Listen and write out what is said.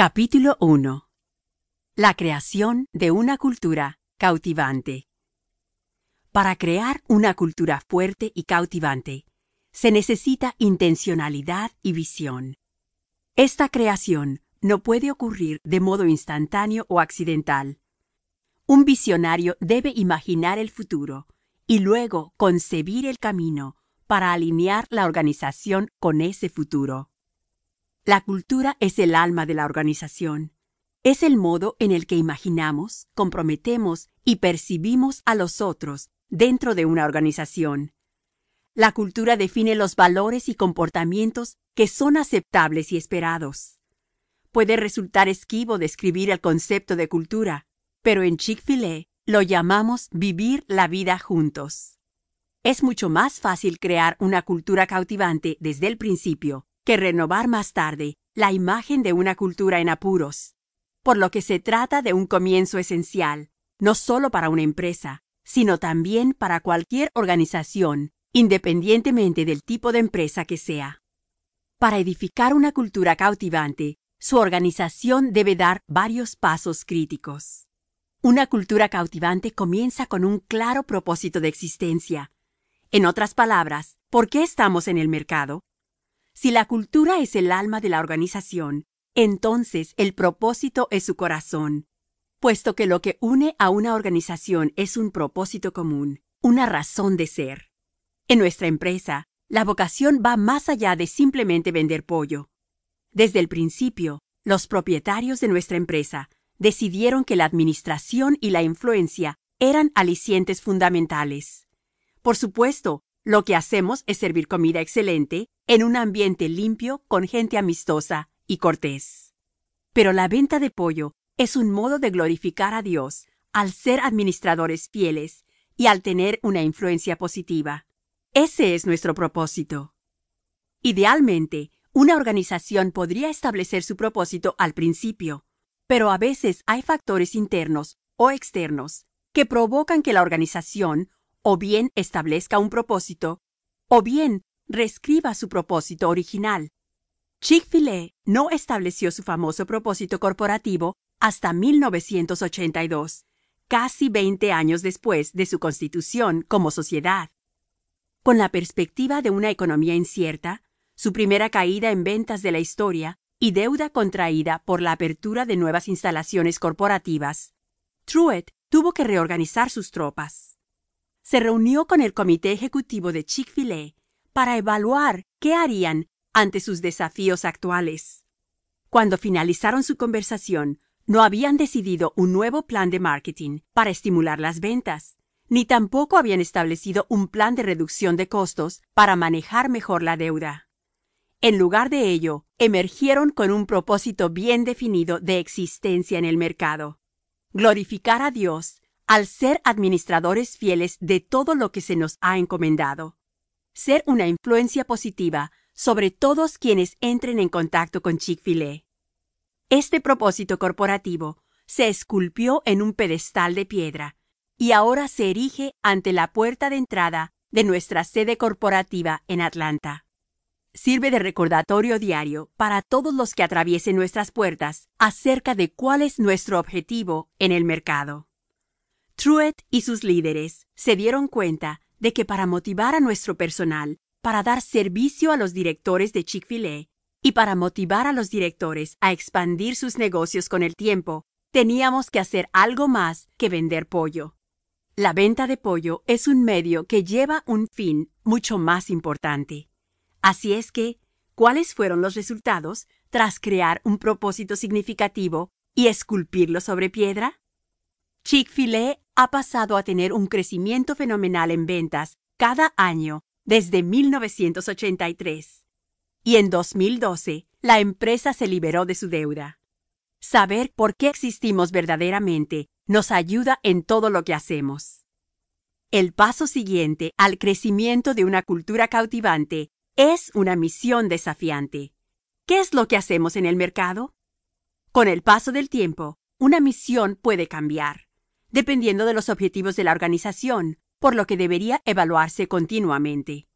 Capítulo 1 La creación de una cultura cautivante Para crear una cultura fuerte y cautivante, se necesita intencionalidad y visión. Esta creación no puede ocurrir de modo instantáneo o accidental. Un visionario debe imaginar el futuro y luego concebir el camino para alinear la organización con ese futuro. La cultura es el alma de la organización. Es el modo en el que imaginamos, comprometemos y percibimos a los otros dentro de una organización. La cultura define los valores y comportamientos que son aceptables y esperados. Puede resultar esquivo describir el concepto de cultura, pero en Chick-fil-A lo llamamos vivir la vida juntos. Es mucho más fácil crear una cultura cautivante desde el principio que renovar más tarde la imagen de una cultura en apuros, por lo que se trata de un comienzo esencial, no solo para una empresa, sino también para cualquier organización, independientemente del tipo de empresa que sea. Para edificar una cultura cautivante, su organización debe dar varios pasos críticos. Una cultura cautivante comienza con un claro propósito de existencia. En otras palabras, ¿por qué estamos en el mercado? Si la cultura es el alma de la organización, entonces el propósito es su corazón, puesto que lo que une a una organización es un propósito común, una razón de ser. En nuestra empresa, la vocación va más allá de simplemente vender pollo. Desde el principio, los propietarios de nuestra empresa decidieron que la administración y la influencia eran alicientes fundamentales. Por supuesto, lo que hacemos es servir comida excelente en un ambiente limpio con gente amistosa y cortés. Pero la venta de pollo es un modo de glorificar a Dios al ser administradores fieles y al tener una influencia positiva. Ese es nuestro propósito. Idealmente, una organización podría establecer su propósito al principio, pero a veces hay factores internos o externos que provocan que la organización o bien establezca un propósito o bien reescriba su propósito original. Chick-fil-A no estableció su famoso propósito corporativo hasta 1982, casi 20 años después de su constitución como sociedad. Con la perspectiva de una economía incierta, su primera caída en ventas de la historia y deuda contraída por la apertura de nuevas instalaciones corporativas, Truett tuvo que reorganizar sus tropas. Se reunió con el comité ejecutivo de Chick-fil-A para evaluar qué harían ante sus desafíos actuales. Cuando finalizaron su conversación, no habían decidido un nuevo plan de marketing para estimular las ventas, ni tampoco habían establecido un plan de reducción de costos para manejar mejor la deuda. En lugar de ello, emergieron con un propósito bien definido de existencia en el mercado. Glorificar a Dios al ser administradores fieles de todo lo que se nos ha encomendado ser una influencia positiva sobre todos quienes entren en contacto con Chick-fil-A. Este propósito corporativo se esculpió en un pedestal de piedra y ahora se erige ante la puerta de entrada de nuestra sede corporativa en Atlanta. Sirve de recordatorio diario para todos los que atraviesen nuestras puertas acerca de cuál es nuestro objetivo en el mercado. Truett y sus líderes se dieron cuenta de que para motivar a nuestro personal, para dar servicio a los directores de Chick-fil-A y para motivar a los directores a expandir sus negocios con el tiempo, teníamos que hacer algo más que vender pollo. La venta de pollo es un medio que lleva un fin mucho más importante. Así es que, ¿cuáles fueron los resultados tras crear un propósito significativo y esculpirlo sobre piedra? Chick-fil-A ha pasado a tener un crecimiento fenomenal en ventas cada año desde 1983. Y en 2012, la empresa se liberó de su deuda. Saber por qué existimos verdaderamente nos ayuda en todo lo que hacemos. El paso siguiente al crecimiento de una cultura cautivante es una misión desafiante. ¿Qué es lo que hacemos en el mercado? Con el paso del tiempo, una misión puede cambiar dependiendo de los objetivos de la organización, por lo que debería evaluarse continuamente.